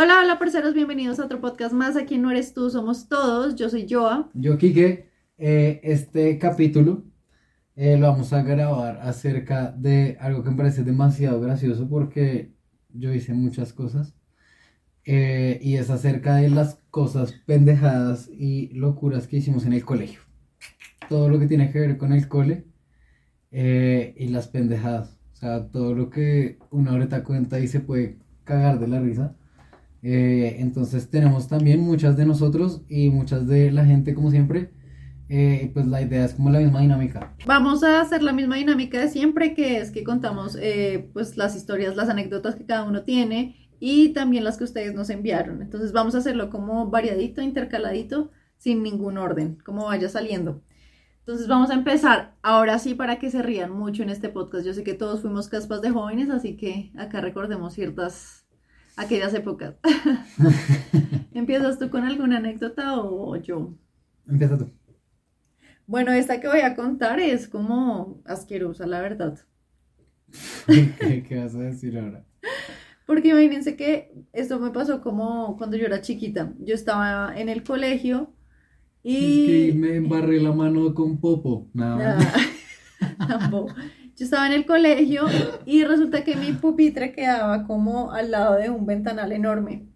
Hola, hola, parceros, bienvenidos a otro podcast más. Aquí no eres tú, somos todos. Yo soy Joa. Yo, Kike, eh, este capítulo eh, lo vamos a grabar acerca de algo que me parece demasiado gracioso porque yo hice muchas cosas. eh, y es acerca de las cosas pendejadas y locuras que hicimos en el colegio. Todo lo que tiene que ver con el cole eh, y las pendejadas. O sea, todo lo que uno ahorita cuenta y se puede cagar de la risa. Eh, entonces tenemos también muchas de nosotros y muchas de la gente como siempre. Eh, pues la idea es como la misma dinámica. Vamos a hacer la misma dinámica de siempre, que es que contamos eh, pues las historias, las anécdotas que cada uno tiene y también las que ustedes nos enviaron. Entonces vamos a hacerlo como variadito, intercaladito, sin ningún orden, como vaya saliendo. Entonces vamos a empezar ahora sí para que se rían mucho en este podcast. Yo sé que todos fuimos caspas de jóvenes, así que acá recordemos ciertas aquellas épocas. ¿Empiezas tú con alguna anécdota o yo? Empieza tú. Bueno, esta que voy a contar es como asquerosa, la verdad. ¿Qué, qué vas a decir ahora? Porque imagínense que esto me pasó como cuando yo era chiquita. Yo estaba en el colegio Es y... que me embarré la mano con popo. Nada. Ah, tampoco. Yo estaba en el colegio y resulta que mi pupitre quedaba como al lado de un ventanal enorme.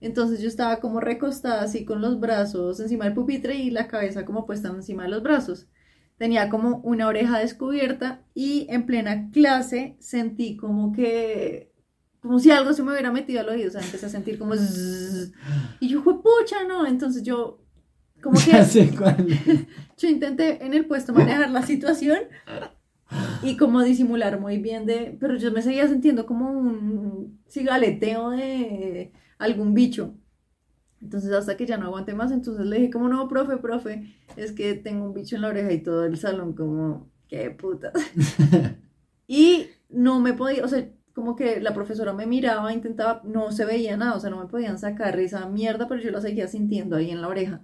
Entonces yo estaba como recostada así con los brazos encima del pupitre y la cabeza como puesta encima de los brazos. Tenía como una oreja descubierta y en plena clase sentí como que, como si algo se me hubiera metido al oído, o sea, empecé a sentir como y yo fue pucha, ¿no? Entonces yo como que yo intenté en el puesto manejar la situación y como disimular muy bien de, pero yo me seguía sintiendo como un cigaleteo de algún bicho. Entonces hasta que ya no aguanté más, entonces le dije como no, profe, profe, es que tengo un bicho en la oreja y todo el salón como, qué puta. Y no me podía, o sea, como que la profesora me miraba, intentaba, no se veía nada, o sea, no me podían sacar esa mierda, pero yo la seguía sintiendo ahí en la oreja.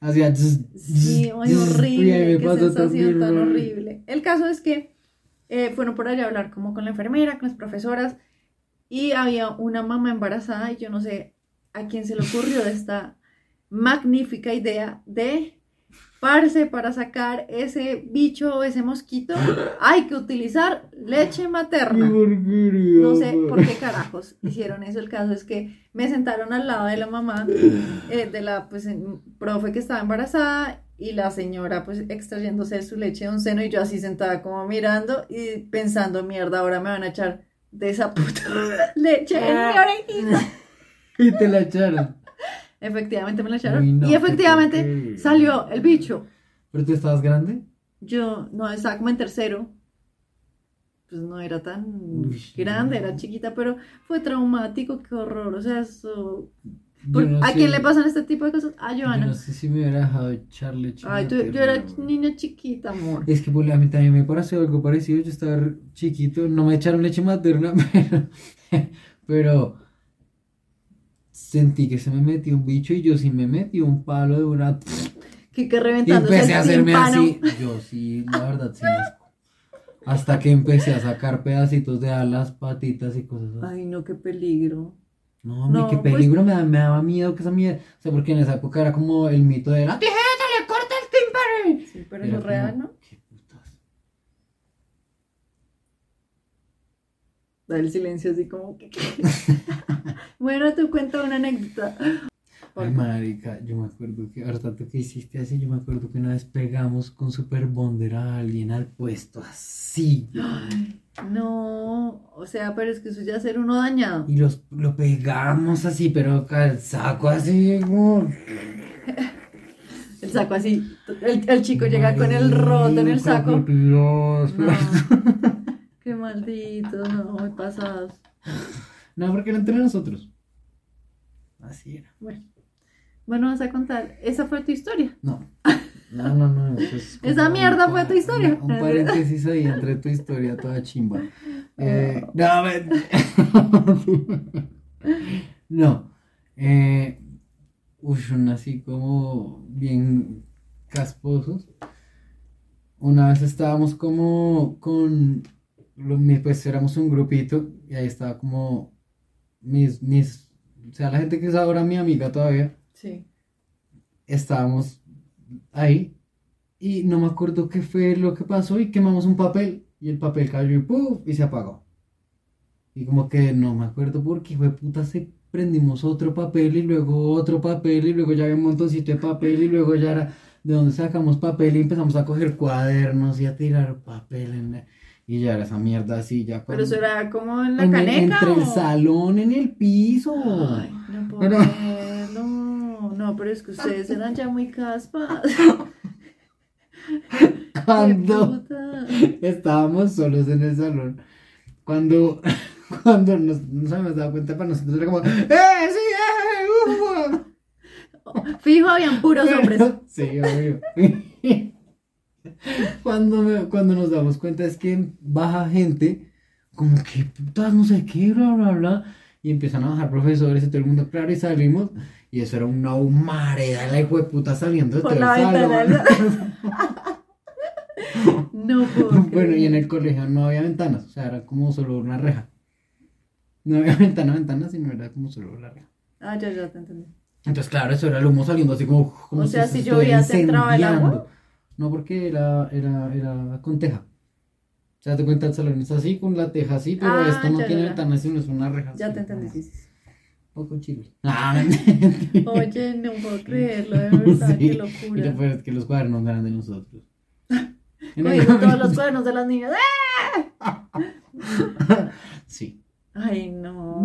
Hacía. Sí, ay, Y horrible, qué sensación tan horrible. El caso es que eh, fueron por allá a hablar como con la enfermera, con las profesoras, y había una mamá embarazada, y yo no sé a quién se le ocurrió esta magnífica idea de, parce, para sacar ese bicho o ese mosquito, hay que utilizar leche materna. No sé por qué carajos hicieron eso. El caso es que me sentaron al lado de la mamá, eh, de la pues, profe que estaba embarazada y la señora pues extrayéndose su leche de un seno y yo así sentada como mirando y pensando, mierda, ahora me van a echar de esa puta leche en mi orejita. Y te la echaron. Efectivamente me la echaron no, y efectivamente porquería. salió el bicho. ¿Pero tú estabas grande? Yo no estaba como en tercero. Pues no era tan Uy, grande, no. era chiquita, pero fue traumático, qué horror. O sea, eso. Yo no ¿A sé- quién le pasan este tipo de cosas? A Yo Joana. no sé si me hubiera dejado echar leche. Ay, tú- yo era niña chiquita, amor. Es que pues, a mí también me pareció algo parecido. Yo estaba chiquito, no me echaron leche materna, pero, pero sentí que se me metió un bicho y yo sí me metí un palo de una. Que, que Y reventándose empecé a hacerme así. Yo sí, la verdad, sí. Hasta que empecé a sacar pedacitos de alas, patitas y cosas así. Ay, no, qué peligro. No, No, qué pues- peligro, me, me daba miedo que esa mierda. O sea, porque en esa época era como el mito de la tijera le corta el tímpano. Sí, pero es real, ¿no? Qué putas. Da el silencio así como que. bueno, tú cuenta una anécdota. Ay, marica, yo me acuerdo que, ahorita tú que hiciste así, yo me acuerdo que una vez pegamos con Super Bonder a alguien al puesto así, Ay, no, o sea, pero es que eso ya ser uno dañado. y los, lo pegamos así, pero acá el saco así, como... El saco así. El, el chico llega con el roto en el saco. Dios. No. Qué malditos, no, muy pasados. No, porque era entre nosotros. Así era. Bueno, bueno, vas a contar. Esa fue tu historia. No. No, no, no. eso es Esa un mierda fue tu historia. Un, un paréntesis ahí entre tu historia toda chimba. Eh, Oh. no, ven. no. Eh, uy, son así como bien casposos. Una vez estábamos como con, pues éramos un grupito y ahí estaba como mis, mis o sea, la gente que es ahora mi amiga todavía, Sí. estábamos ahí y no me acuerdo qué fue lo que pasó y quemamos un papel y el papel cayó y ¡puf! y se apagó. Y como que no me acuerdo por qué fue puta se prendimos otro papel y luego otro papel y luego ya había un montoncito de papel y luego ya era de donde sacamos papel y empezamos a coger cuadernos y a tirar papel en la- y ya era esa mierda así ya Pero eso era como en la en el- caneca. entre el salón en el piso. Ay, no puedo Pero- creerlo. No, pero es que ustedes eran ya muy caspas. Cuando estábamos solos en el salón, cuando, cuando nos, nos habíamos dado cuenta para nosotros era como, ¡eh, sí, eh! uh". Fijo, habían puros hombres. Sí, obvio. Cuando, me- cuando nos damos cuenta es que baja gente, como que putas, no sé qué, bla, bla, bla, y empiezan a bajar profesores y todo el mundo, claro, y salimos, y eso era una humareda, la hijo de puta saliendo de todo el salón. No puedo Bueno, y en el colegio no había ventanas, o sea, era como solo una reja. No había ventana, ventana, sino era como solo la reja. Ah, ya, ya te entendí. Entonces, claro, eso era el humo saliendo así como. como O sea, se si estuviera llovía, ¿se entraba el agua? No, porque era, era, era con teja. O sea, te cuenta el salón es así, con la teja así, pero Ah, esto no ya, tiene ventanas, sino es una reja. Ya así, te entendí, sí, poco chile. Ah. Oye, no puedo creerlo, de verdad, Sí, qué Y lo locura. peor es que los cuadernos no eran de nosotros. El todos los cuadernos de las niñas. ¡eh! Sí. Ay, no.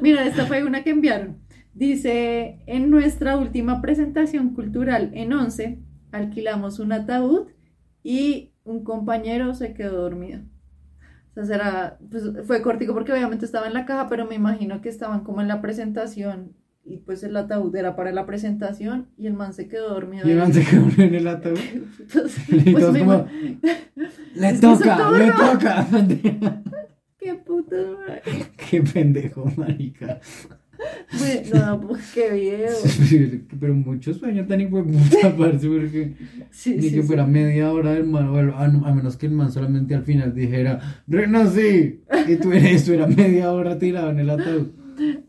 Mira, esta fue una que enviaron. Dice, en nuestra última presentación cultural en 11, alquilamos un ataúd y un compañero se quedó dormido. O sea, será, pues, fue cortico porque obviamente estaba en la caja, pero me imagino que estaban como en la presentación y pues el ataúd era para la presentación y el man se quedó dormido. Y el man se quedó en el ataúd. Entonces, pues me como, Le toca, le toca. Qué madre. Qué pendejo, marica. Bueno, No, pues qué video. Pero mucho sueño tan hijo puta, parce, porque Sí, ni sí, que sí. fuera media hora del man, o a, a menos que el man solamente al final dijera, renací, y tú eres, era media hora tirado en el ataúd.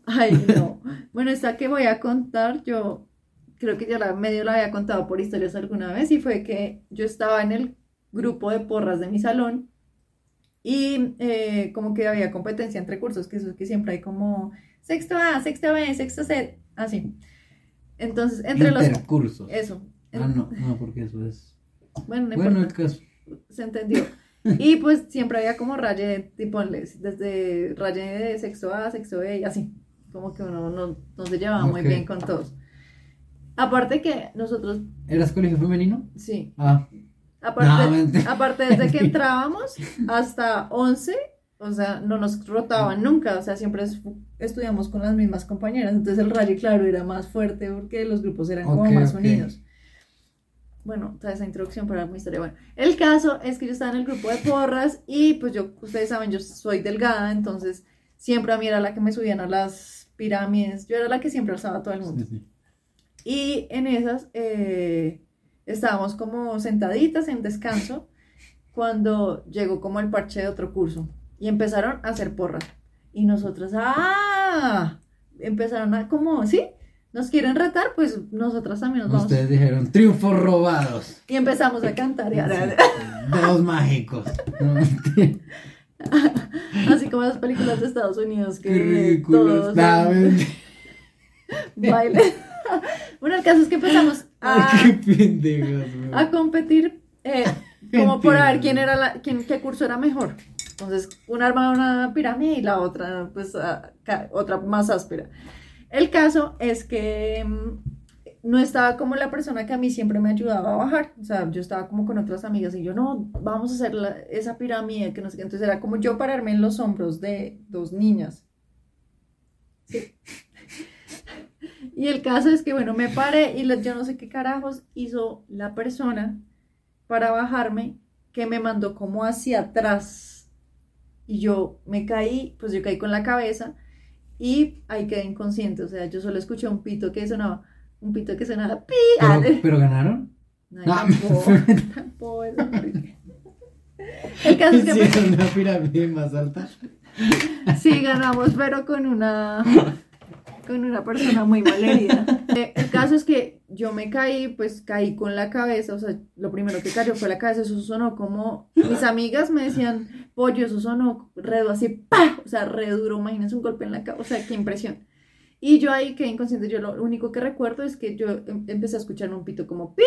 Ay, no. Bueno, esta que voy a contar, yo creo que ya la medio la había contado por historias alguna vez y fue que yo estaba en el grupo de porras de mi salón y eh, como que había competencia entre cursos, que eso es que siempre hay como sexto A, sexto B, sexto C, así. Entonces, entre los... Intercursos. Eso. Ah, no, no, porque eso es. Bueno, no Bueno, el caso. se entendió. Y pues siempre había como raye, tipo, desde raye de sexto A, sexto B y así. Como que uno no, no se llevaba muy Ok. bien con todos. Aparte que nosotros, ¿Eras colegio femenino? sí, Ah, aparte, No, aparte desde que entrábamos hasta 11, o sea, no nos rotaban nunca, o sea, siempre es- estudiamos con las mismas compañeras. Entonces el raye, claro, era más fuerte porque los grupos eran como Ok, más ok. unidos. Bueno, toda esa introducción para mi historia. Bueno, el caso es que yo estaba en el grupo de porras y pues yo, ustedes saben, yo soy delgada, entonces siempre a mí era la que me subían a las pirámides, yo era la que siempre alzaba a todo el mundo. sí, sí. Y en esas eh, estábamos como sentaditas en descanso cuando llegó como el parche de otro curso y empezaron a hacer porras. Y nosotros, ¡ah! Empezaron a como, ¿sí? ¿Nos quieren retar? Pues nosotras también nos vamos. Ustedes dijeron triunfos robados. Y empezamos a cantar. y a- Dedos mágicos. Así como las películas de Estados Unidos que ridículos. todos bailan. bueno, el caso es que empezamos a, Ay, qué pendejos, weón. a competir eh, como por Entiendo. ver quién era la, quién, qué curso era mejor. Entonces, una armaba una pirámide y la otra, pues, a- ca- otra más áspera. El caso es que mm, no estaba como la persona que a mí siempre me ayudaba a bajar. O sea, yo estaba como con otras amigas y yo, no, vamos a hacer esa pirámide, que no. Entonces era como yo pararme en los hombros de dos niñas. Y el caso es que, bueno, me paré y yo no sé qué carajos hizo la persona para bajarme que me mandó como hacia atrás. Y yo me caí, pues yo caí con la cabeza y ahí quedé inconsciente. O sea, yo solo escuché un pito que sonaba, un pito que sonaba pi. Ah, Pero, de- pero ganaron. No, Ah, tampoco, tampoco. El caso es que Sí, me- una pirámide más alta. Sí, ganamos, pero con una con una persona muy malherida. Eh, el caso es que yo me caí, pues caí con la cabeza, o sea, lo primero que cayó fue la cabeza, eso sonó como, mis amigas me decían, pollo, eso sonó redo así, ¡pah! o sea, re duro, imagínense un golpe en la cabeza, o sea, qué impresión. Y yo ahí quedé inconsciente, yo lo único que recuerdo es que yo em- empecé a escuchar un pito como ¡pip!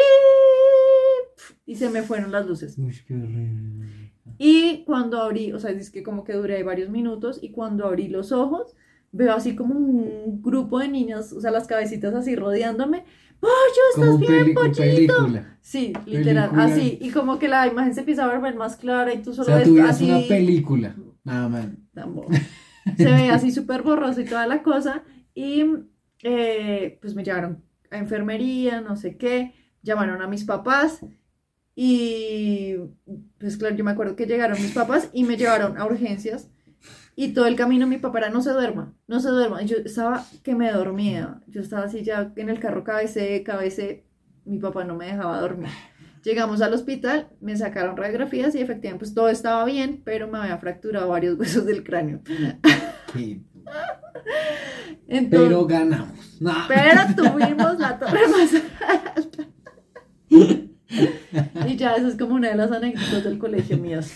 y se me fueron las luces. Uy, qué horrible. Y cuando abrí, o sea, es que como que duré varios minutos y cuando abrí los ojos, veo así como un grupo de niñas, o sea, las cabecitas así rodeándome. ¡Pollo, estás bien, pollito! Sí, literal, Película. así. Y como que la imagen se empieza a ver más clara y tú O solo sea, ves tú así. una película. Nada más. Se ve así súper borroso y toda la cosa. Y eh, pues me llevaron a enfermería, no sé qué. Llamaron a mis papás. Y pues claro, yo me acuerdo que llegaron mis papás y me llevaron a urgencias. Y todo el camino mi papá era, no se duerma, no se duerma. Y yo estaba que me dormía. Yo estaba así ya en el carro cabecé, cabecé. Mi papá no me dejaba dormir. Llegamos al hospital, me sacaron radiografías y efectivamente pues todo estaba bien, pero me había fracturado varios huesos del cráneo. Entonces, Pero ganamos. No. pero tuvimos la torre más alta. Y ya, eso es como una de las anécdotas del colegio mías.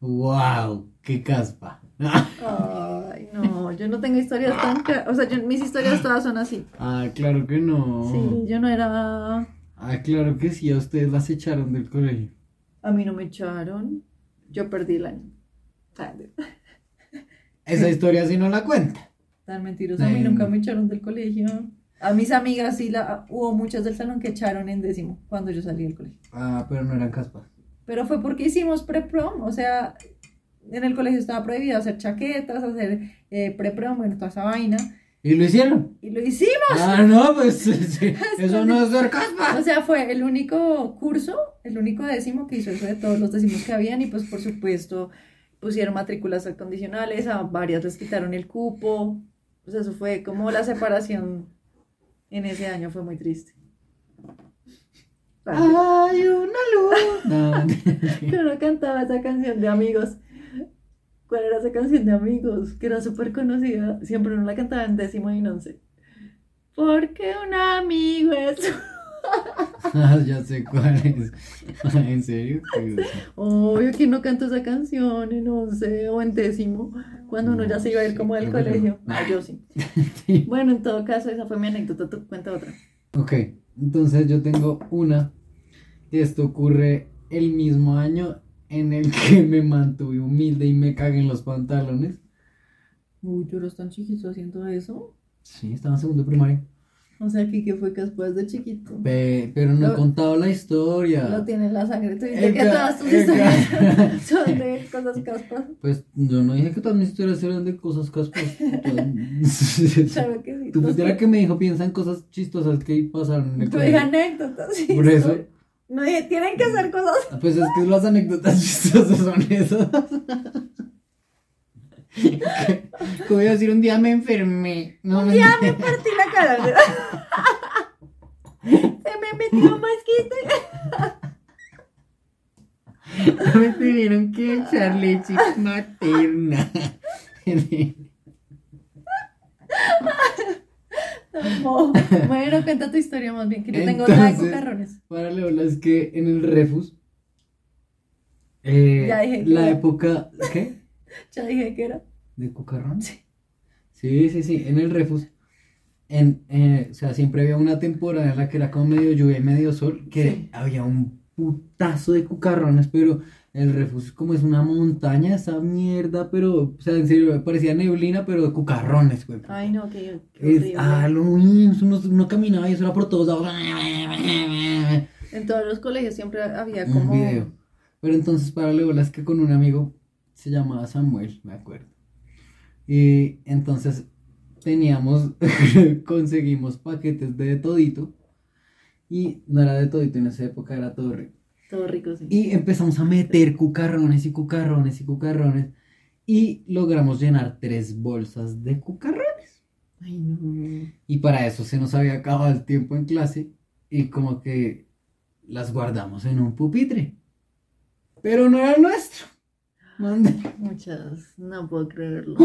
Wow, qué caspa. Ay, no, yo no tengo historias tan... O sea, yo- mis historias todas son así. Ah, claro que no. Sí, yo no era... Ah, claro que sí, a ustedes las echaron del colegio. A mí no me echaron. Yo perdí el año. Esa historia sí no la cuenta. tan mentirosa. A mí nunca me echaron del colegio. A mis amigas sí, la, hubo muchas del salón que echaron en décimo cuando yo salí del colegio. Ah, pero no eran caspas. Pero fue porque hicimos pre-prom, o sea, en el colegio estaba prohibido hacer chaquetas, hacer eh, pre-prom, bueno, toda esa vaina. ¿Y lo hicieron? Y lo hicimos. Ah, no, pues sí, eso no es ser caspa. O sea, fue el único curso, el único décimo que hizo eso de todos los décimos que habían y pues por supuesto pusieron matrículas condicionales, a varias les quitaron el cupo. O sea, eso fue como la separación en ese año, fue muy triste. Hay una luz. No, Pero no cantaba esa canción de amigos. ¿Cuál era esa canción de amigos? Que era súper conocida. Siempre uno la cantaba en décimo y en once. Porque un amigo es. Ah, ya sé cuál es. ¿En serio? Obvio que no cantó esa canción en once o en décimo. Cuando uno ya se iba a ir como del colegio. no. Ah, yo sí. Sí. Bueno, en todo caso, esa fue mi anécdota. Tú cuenta otra. Ok, entonces yo tengo una. Esto ocurre el mismo año en el que me mantuve humilde y me cagué en los pantalones. Uy, eras tan chiquito haciendo eso. Sí, estaba en segundo de primaria. O sea, que, que fue después de chiquito. Pe- pero no he contado la historia. Lo tiene en la sangre. Tú dices que todas tus historias son de cosas caspas. Pues yo no dije que todas mis historias eran de cosas caspas. Claro que sí. Tú la que me dijo, piensa en cosas chistosas que pasaron en el dije colegio. anécdotas. sí, Por eso. No dije, tienen que ser cosas. Pues es que las anécdotas chistosas son esas. Que voy a decir, un día me enfermé. No, me Ya me partí la cara. Se me metió un mosquito. me tuvieron que echar leche materna. No. Bueno, cuenta tu historia más bien, que yo tengo otra de Entonces- cucarrones. Para Leola es que en el Refus, eh, Ya dije que la era. época, ¿qué? Ya dije que era. ¿De cucarrón? Sí. Sí, sí, sí, en el Refus, en, eh, o sea, siempre había una temporada en la que era como medio lluvia y medio sol, que Sí. había un putazo de cucarrones, pero el Refus como es una montaña, esa mierda, pero, o sea, en serio, parecía neblina, pero de cucarrones, güey. Ay, no, que Es, ah, lo mismo, uno, uno caminaba y eso era por todos lados. En todos los colegios siempre había un como. video. Pero entonces para Leola es que con un amigo se llamaba Samuel, me acuerdo. Y entonces teníamos, conseguimos paquetes de todito. Y no era de todito, en esa época era todo rico. Todo rico, sí. Y empezamos a meter cucarrones y cucarrones y cucarrones. Y logramos llenar tres bolsas de cucarrones. Ay, no. Y para eso se nos había acabado el tiempo en clase y como que las guardamos en un pupitre. Pero no era nuestro. Mande. Muchas, no puedo creerlo.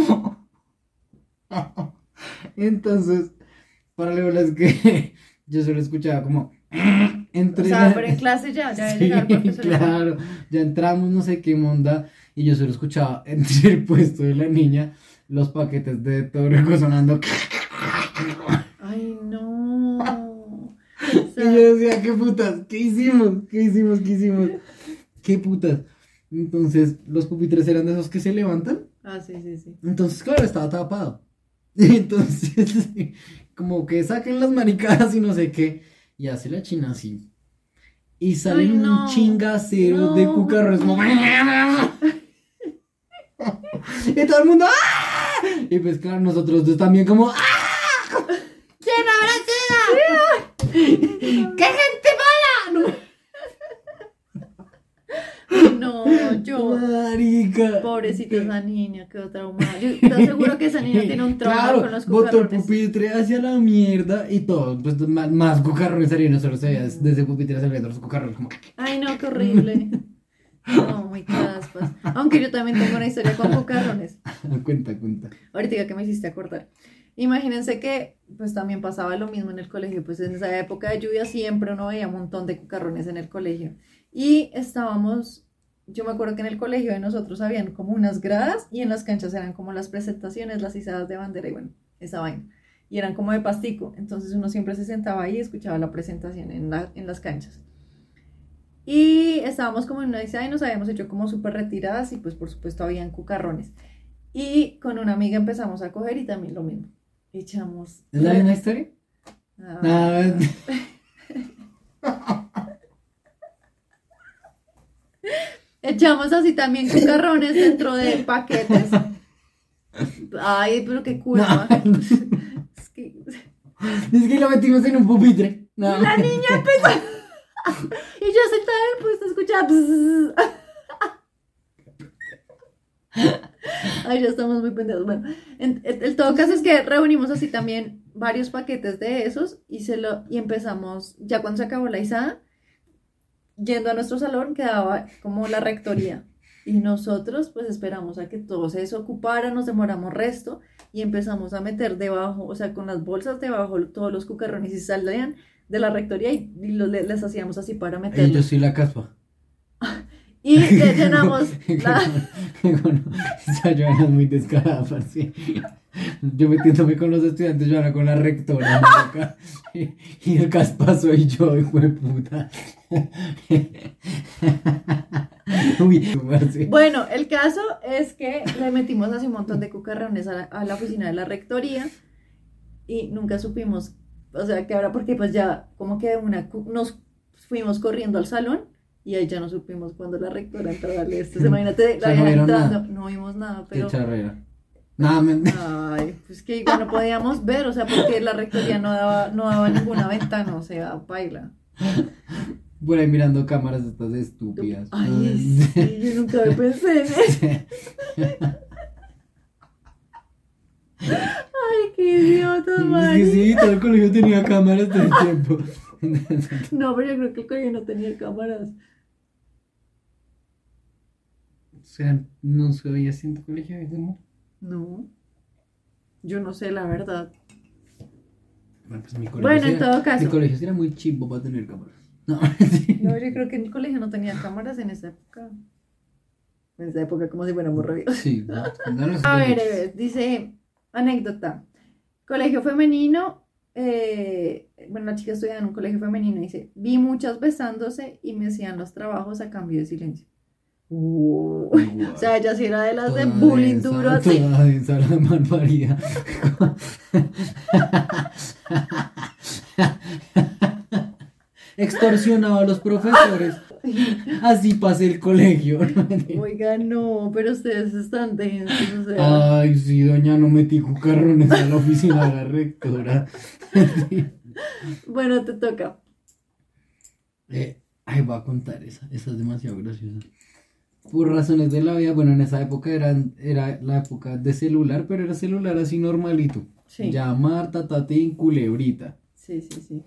Entonces, para es que yo solo escuchaba como entre o sea, pero en clase ya, ya sí, claro, ya entramos no sé qué monda y yo solo escuchaba entre el puesto de la niña los paquetes de todo sonando. Ay no. Y yo decía qué putas qué hicimos qué hicimos qué hicimos qué putas entonces los pupitres eran de esos que se levantan. Ah sí sí sí. Entonces claro estaba tapado. Entonces como que saquen las maricadas y no sé qué y hace la china así. Y sale un chingacero de cucarros. y todo el mundo. ¡ah! Y pues claro, nosotros dos también como. ¡ah! ¿Quién habrá sido? ¡Qué gente mala! No. No, yo. Marica. Pobrecita esa niña, quedó traumada. Yo estoy seguro que esa niña tiene un trauma con los cucarrones. Botó el pupitre hacia la mierda y todo. Pues más, más cucarrones salieron, solo se veía desde el pupitre hacia los cucarrones. Como... Ay, no, qué horrible. No, muy caspas. Aunque yo también tengo una historia con cucarrones. cuenta, cuenta. Ahorita que me hiciste acordar. Imagínense que pues también pasaba lo mismo en el colegio, pues en esa época de lluvia siempre uno veía un montón de cucarrones en el colegio. Y estábamos, yo me acuerdo que en el colegio de nosotros habían como unas gradas y en las canchas eran como las presentaciones, las izadas de bandera y bueno, esa vaina. Y eran como de pastico, entonces uno siempre se sentaba ahí y escuchaba la presentación en, en las canchas. Y estábamos como en una isla y nos habíamos hecho como súper retiradas y pues por supuesto habían cucarrones. Y con una amiga empezamos a coger y también lo mismo. Echamos... ¿Es la misma historia? Ah. Echamos así también cucarrones dentro de paquetes. Ay, pero qué culpa. Es, que... es que lo metimos en un pupitre. La niña empezó. y yo sentada en el puesto escuchaba. Ay, ya estamos muy pendejos. Bueno, en, el todo caso es que reunimos así también varios paquetes de esos y, se lo, y empezamos, ya cuando se acabó la izada, yendo a nuestro salón quedaba como la rectoría. Y nosotros pues esperamos a que todo se desocupara, nos demoramos resto y empezamos a meter debajo, o sea, con las bolsas debajo todos los cucarrones y salían de la rectoría y, les hacíamos así para meter. Yo soy la caspa. Y le llenamos la... esa Joana es muy descarada, parce. Yo metiéndome con los estudiantes, Joana con la rectora. y, y el caspa soy yo, hijo de puta. bueno, el caso es que le metimos así un montón de cucarrones a la, oficina de la rectoría y nunca supimos, o sea, que ahora porque pues ya como que una nos fuimos corriendo al salón y ahí ya no supimos cuando la rectora entró a darle esto. Imagínate, la no entrando, no vimos nada, pero... Nada, Ay, pues que igual no podíamos ver, o sea, porque la rectoría no daba, no daba ninguna ventana, o sea, baila. Por ahí mirando cámaras estas estúpidas. Ay, sí, yo nunca me pensé en eso. Ay, qué idiota, man. Sí, sí, todo el colegio tenía cámaras todo el tiempo. no, pero yo creo que el colegio no tenía cámaras. O sea, ¿no se veía así en tu colegio, no? No. Yo no sé, la verdad. Bueno, pues mi colegio. Bueno, en todo caso. Mi colegio era muy chimbo para tener cámaras. No, no, yo creo que en el colegio no tenía cámaras en esa época. En esa época, como si fuéramos revios. Sí, A ver, dice, anécdota. Colegio femenino, eh, bueno, la chica estudiaba en un colegio femenino, dice, vi muchas besándose y me hacían los trabajos a cambio de silencio. o sea, ella sí era de las de bullying duro. Así. Toda esa la extorsionaba a los profesores. Así pasé el colegio. Oiga, no, pero ustedes están densos. Ay, sí, doña, no metí cucarrones a la oficina de la rectora. Bueno, te toca. Eh, ay, voy a contar esa, esa es demasiado graciosa. Por razones de la vida, bueno, en esa época eran, era la época de celular, pero era celular así normalito. Sí. Llamar, tatatín, culebrita. Sí, sí, sí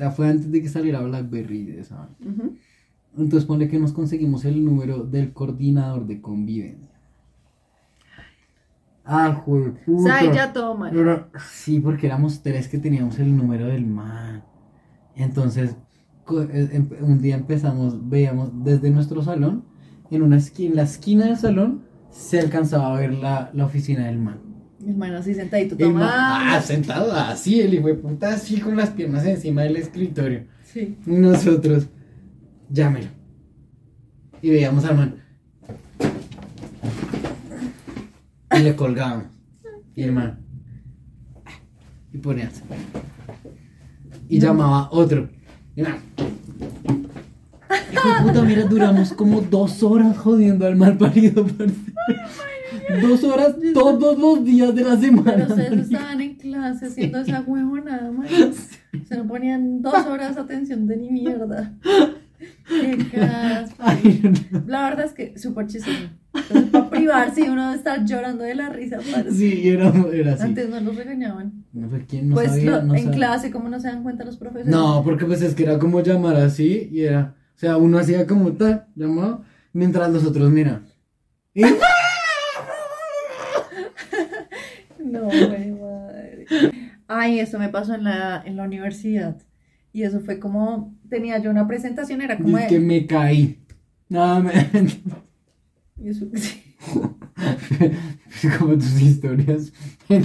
sea, fue antes de que saliera BlackBerry de esa. Entonces ponle que nos conseguimos el número del coordinador de convivencia. Ah, joder, O sea, ya todo mal. Pero, sí, porque éramos tres que teníamos el número del man. Entonces, eh, em- un día empezamos, veíamos desde nuestro salón, en una esquina, en la esquina del salón, se alcanzaba a ver la, la oficina del man. Mi hermano así sentadito El man, tomando. ah, sentado así, el hijo de puta, así con las piernas encima del escritorio. Sí. Y nosotros, llámelo. Y veíamos al man. Y le colgábamos. Y el man. Y ponía así. Y llamaba otro. Y el man. Hijo de puta, mira, duramos como dos horas jodiendo al mal parido. parce. Dos horas todos los días de la semana. Pero ustedes estaban en clase haciendo esa huevonada, man. Se nos ponían dos horas atención de ni mierda. Ay, no. La verdad es que súper chistoso. Entonces, para privarse uno debe estar llorando de la risa. parce. Sí, era, era así. Antes no los regañaban. No fue quién no pues sabía, lo- no en sabía. clase, ¿cómo no se dan cuenta los profesores? No, porque pues es que era como llamar así y era, sea, uno hacía como tal, llamado, mientras los otros miran. Y- No, güey, madre. Ay, eso me pasó en la, en la universidad. Y eso fue como, tenía yo una presentación, era como es que me caí. Nada, me... y eso- sí. como tus historias. Ay.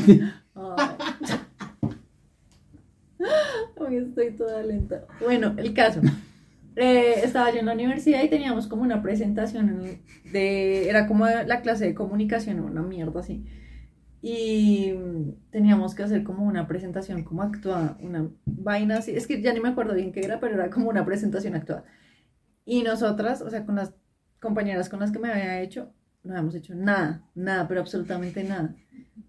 Hoy estoy toda lenta. Bueno, el caso. Eh, estaba yo en la universidad y teníamos como una presentación en- de... Era como la clase de comunicación, una mierda así. Y teníamos que hacer como una presentación como actuada, una vaina así. Es que ya ni me acuerdo bien qué era, pero era como una presentación actuada. Y nosotras, o sea, con las compañeras con las que me había hecho, no habíamos hecho nada, nada, pero absolutamente nada.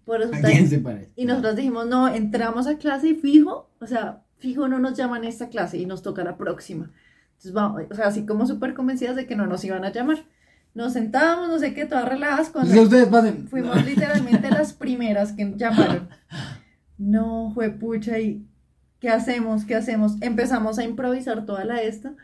Por ¿A resulta quién se parece? y nosotros dijimos, no, entramos a clase y fijo, o sea, fijo no nos llaman a esta clase y nos toca la próxima. Entonces, vamos, o sea, así como súper convencidas de que no nos iban a llamar. Nos sentábamos, no sé qué, todas relajadas, cuando Si ustedes pasen. fuimos literalmente las primeras que llamaron. No, fue pucha, ¿y qué hacemos? ¿Qué hacemos? Empezamos a improvisar toda la esta.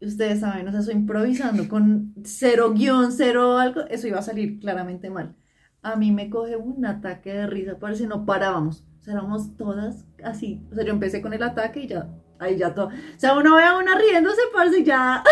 Ustedes saben, o sea, eso improvisando con cero guion, cero algo, eso iba a salir claramente mal. A mí me coge un ataque de risa, parece no parábamos. O sea, éramos todas así. O sea, yo empecé con el ataque y ya, ahí ya todo. O sea, uno ve a una riéndose, parce, y ya,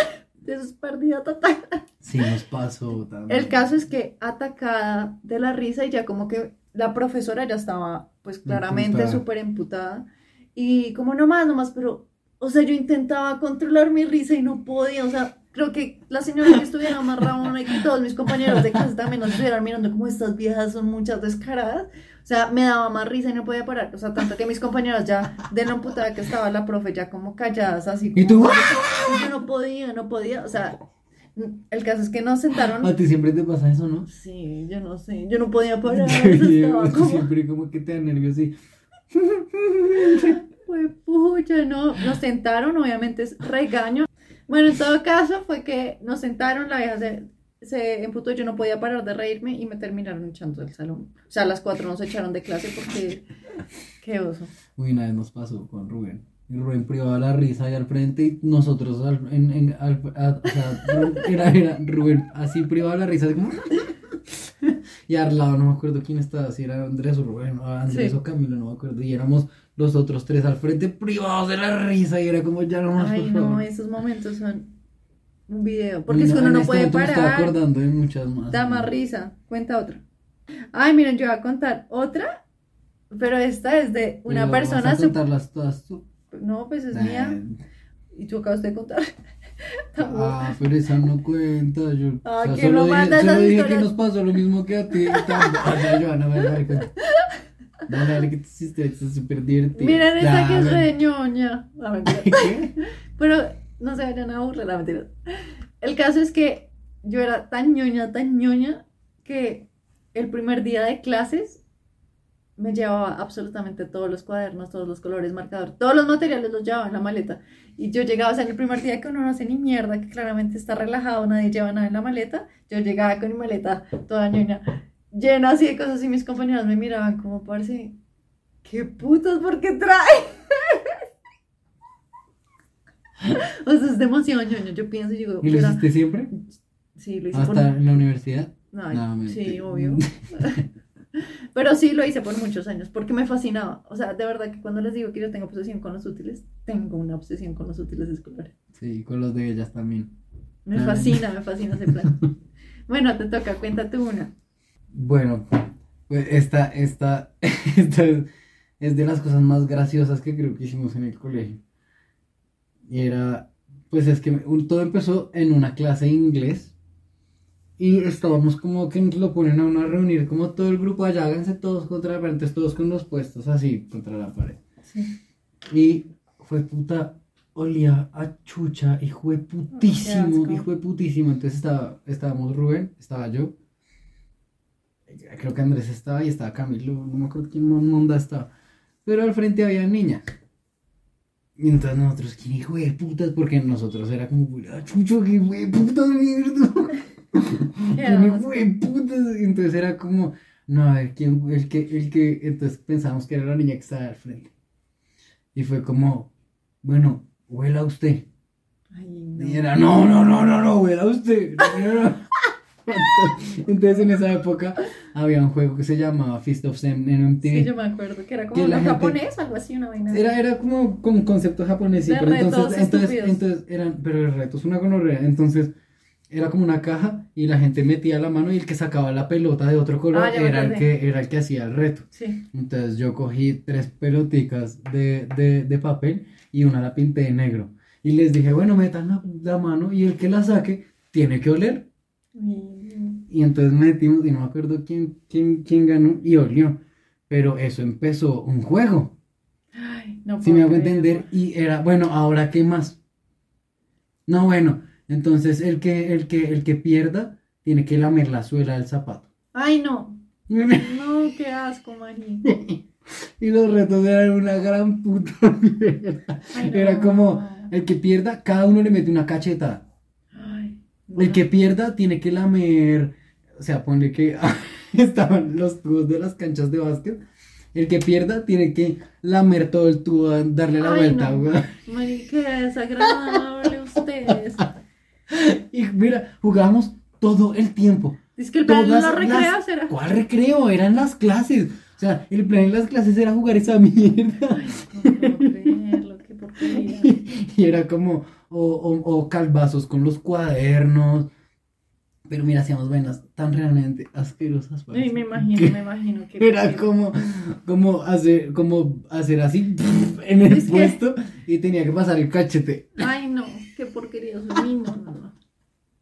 eso es pérdida total. Sí, nos pasó también. El caso es que atacada de la risa y ya como que la profesora ya estaba pues claramente súper emputada y como no más, no más, pero, o sea, yo intentaba controlar mi risa y no podía, o sea, creo que la señora que estuviera rabona y todos mis compañeros de clase también nos estuvieran mirando como estas viejas son muchas descaradas, o sea, me daba más risa y no podía parar, o sea, tanto que mis compañeras ya de la emputada que estaba la profe ya como calladas así ¿Y tú? yo no podía, no podía, o sea, el caso es que nos sentaron A ti siempre te pasa eso, ¿no? Sí, yo no sé, yo no podía parar, estaba como, siempre como que te da nervios y... fue pucha, no, nos sentaron, obviamente es regaño. Bueno, en todo caso fue que nos sentaron, la vieja se, se emputó, yo no podía parar de reírme y me terminaron echando del salón. O sea, a las cuatro nos echaron de clase porque, qué oso. Uy, una vez nos pasó con Rubén. Y Rubén privaba la risa ahí al frente y nosotros al, en, en- al- a- o sea, era, era Rubén así privaba la risa así como... Y al lado no me acuerdo quién estaba, si era Andrés o Rubén, o Andrés Sí. o Camilo, no me acuerdo. Y éramos los otros tres al frente privados de la risa y era como ya no más, Ay, por no, favor. esos momentos son un video, porque es que uno no este puede momento Me estaba parar. acordando de muchas más. Da más risa. Cuenta otra. Ay, miren, yo voy a contar otra, pero esta es de una Pero persona. Vas a contarlas todas tú. No, pues es mía. Y tú acabas de contar. Ah, pero esa no cuenta. Yo, Ah, o sea, ¿quién solo lo dije, solo dije que nos pasó lo mismo que a ti. O sea, Joana, dale, dale, que te hiciste, está súper divertido. Miren esa que es de ñoña. Mentira. ¿Qué? Pero no se vayan a burlar, la mentira. El caso es que yo era tan ñoña, tan ñoña, que el primer día de clases me llevaba absolutamente todos los cuadernos, todos los colores, marcadores, todos los materiales los llevaba en la maleta. Y yo llegaba, o sea, en el primer día que uno no hace ni mierda, que claramente está relajado, nadie lleva nada en la maleta, yo llegaba con mi maleta toda ñoña, llena así de cosas y mis compañeros me miraban como, parce, ¿qué putas por qué trae? O sea, es demasiado ñoño. Yo pienso y digo, ¿Y lo "Mira, hiciste siempre? sí, lo hice por... ¿Hasta en la universidad? Ay, No, sí, obvio. Pero sí lo hice por muchos años porque me fascinaba. O sea, de verdad que cuando les digo que yo tengo obsesión con los útiles, tengo una obsesión con los útiles escolares. Sí, con los de ellas también. Me fascina, me fascina ese plan. Bueno, te toca, cuéntate una. Bueno, pues esta, esta, esta es, es de las cosas más graciosas que creo que hicimos en el colegio. Y era, pues es que un- todo empezó en una clase de inglés. Y estábamos como que nos lo ponen a uno a reunir, como todo el grupo allá, háganse todos contra la pared, entonces todos con los puestos así contra la pared. Sí. Y fue puta, olía a chucha, hijo de putísimo, hijo de putísimo. Entonces estaba, estábamos Rubén, estaba yo, creo que Andrés estaba y estaba Camilo, no me acuerdo quién monda estaba. Pero al frente había niñas. Entonces nosotros, ¿quién hijo de putas? Porque nosotros era como, ah, chucho, qué hijo de putas, mierda. ¿Quién hijo de putas? Entonces era como, no, a ver, ¿quién, el que, el que, entonces pensamos que era la niña que estaba al frente. Y fue como, bueno, huela usted. Ay, no. Y era, no, no, no, no, no, huela usted. No, no, no. Entonces en esa época había un juego que se llamaba Fist of Zen en MTV. Sí, yo me acuerdo que era como gente- japonés, algo así, una vaina. Era, era como con concepto japonés, sí, De pero retos entonces, entonces, entonces eran, pero el reto es una gonorrea, entonces era como una caja y la gente metía la mano y el que sacaba la pelota de otro color Ah, era el que, era el que hacía el reto. Sí. Entonces yo cogí tres peloticas de, de, de papel y una la pinté de negro. Y les dije, bueno, metan la, la mano y el que la saque tiene que oler. Y entonces metimos, y no me acuerdo quién, quién, quién ganó, y olió. Pero eso empezó un juego. Ay, no Si me hago entender, y era, bueno, ahora qué más. No, bueno, entonces el que, el que, el que pierda tiene que lamer la suela del zapato. Ay, no. No, qué asco, María. y los retos eran una gran puta mierda. Ay, Era como, el que pierda, cada uno le mete una cachetada. Ay, El que pierda tiene que lamer, o sea, ponle que estaban los tubos de las canchas de básquet. El que pierda tiene que lamer todo el tubo, darle la Ay, vuelta, no. güey. Qué desagradable ustedes. Y mira, jugábamos todo el tiempo. Es que el plan de los recreos era. ¿Cuál recreo? Eran las clases. O sea, el plan en las clases era jugar esa mierda. Ay, no puedo creerlo, qué porquería. y era como, o, o, o calvazos con los cuadernos. Pero mira, hacíamos vainas tan realmente asquerosas. Me imagino, que me imagino que. Era como, como hacer, como hacer así en el Es que- puesto y tenía que pasar el cachete. Ay, no, qué porquería. Ay, no, no, no.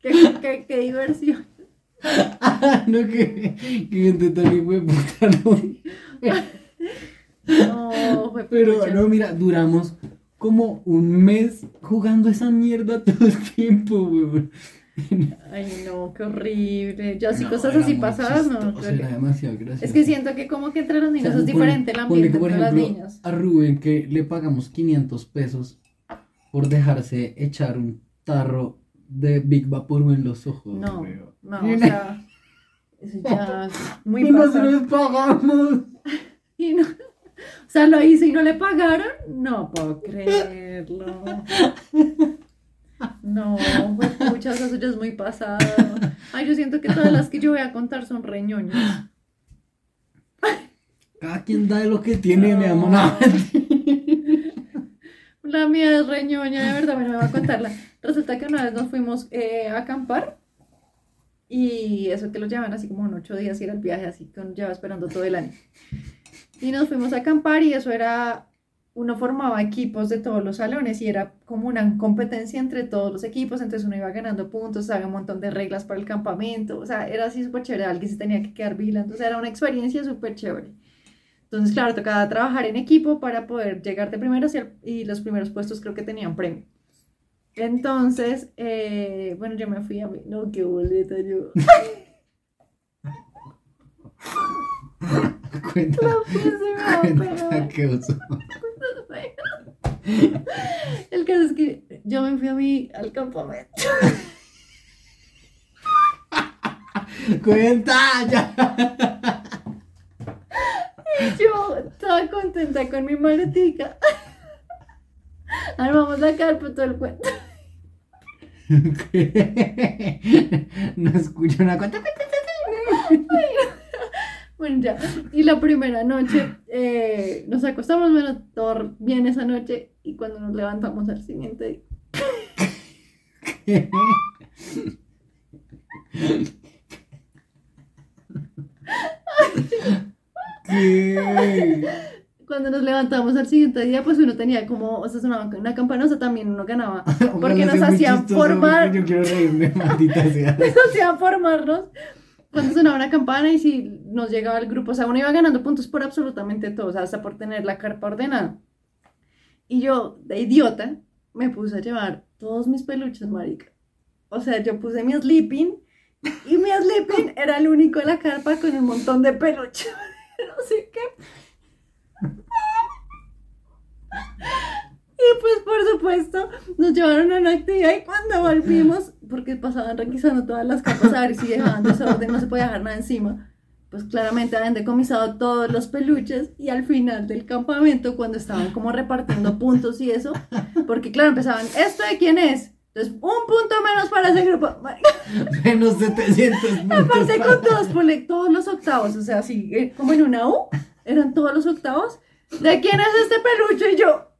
Qué, qué, qué diversión. no, que, que gente hijo de puta, no. No, fue Pero no, mira, duramos como un mes jugando esa mierda todo el tiempo, weón. Ay, no, qué horrible. Yo así No, cosas así pasadas, no. creo que- Era demasiado gracioso. Es que siento que como que entre los O niños sea, es diferente el ambiente que, por entre las ejemplo, niñas. A Rubén que le pagamos 500 pesos por dejarse echar un tarro de Big Vaporub en los ojos. No, no, o sea, eso ya es muy y nosotros pagamos. Y no- o sea, lo hice y no le pagaron. No puedo creerlo. No, pues muchas eso ya es muy pasado. Ay, yo siento que todas las que yo voy a contar son reñoñas. Cada quien da de lo que tiene, mi No. amor. No, La mía es reñoña, de verdad, bueno, me voy a contarla. Resulta que una vez nos fuimos eh, a acampar y eso que lo llevan así como en ocho días y era el viaje así que uno lleva esperando todo el año. Y nos fuimos a acampar y eso era, uno formaba equipos de todos los salones y era como una competencia entre todos los equipos, entonces uno iba ganando puntos, había un montón de reglas para el campamento, o sea, era así súper chévere, alguien se tenía que quedar vigilando, o sea, era una experiencia súper chévere. Entonces, claro, tocaba trabajar en equipo para poder llegar de primeros y, el- y los primeros puestos creo que tenían premio. Entonces, eh, bueno, yo me fui a mí. No, qué boleta yo. cuenta, Pues, se me va a cuenta pegar. qué oso. El caso es que yo me fui a mí al campamento. Cuenta ya. Y yo estaba contenta con mi maletica. Armamos la carpa todo el cuento. no escucho una cuenta. Bueno, ya. Y la primera noche eh, nos acostamos, bueno, todo bien esa noche. Y cuando nos levantamos al siguiente día. ¿Qué? Cuando nos levantamos al siguiente día, pues uno tenía como, o sea, sonaba una campana, o sea, también uno ganaba. Porque nos hacían formar, Yo quiero reírme, maldita sea. nos hacían formarnos cuando sonaba una campana y si nos llegaba el grupo, o sea, uno iba ganando puntos por absolutamente todo, o sea, hasta por tener la carpa ordenada. Y yo, de idiota, me puse a llevar todos mis peluches, marica. O sea, yo puse mi sleeping y mi sleeping era el único en la carpa con un montón de peluches. no sé qué. Y pues por supuesto nos llevaron a una actividad y cuando volvimos, porque pasaban requisando todas las capas a ver si dejaban desorden, no se podía dejar nada encima, pues claramente habían decomisado todos los peluches y al final del campamento cuando estaban como repartiendo puntos y eso, porque claro, empezaban, ¿esto de quién es? Entonces, un punto menos para ese grupo. Menos 700 puntos. Aparte con todos, ponle todos los octavos, o sea, así eh, como en una U, eran todos los octavos. ¿De quién es este peluche? Y yo,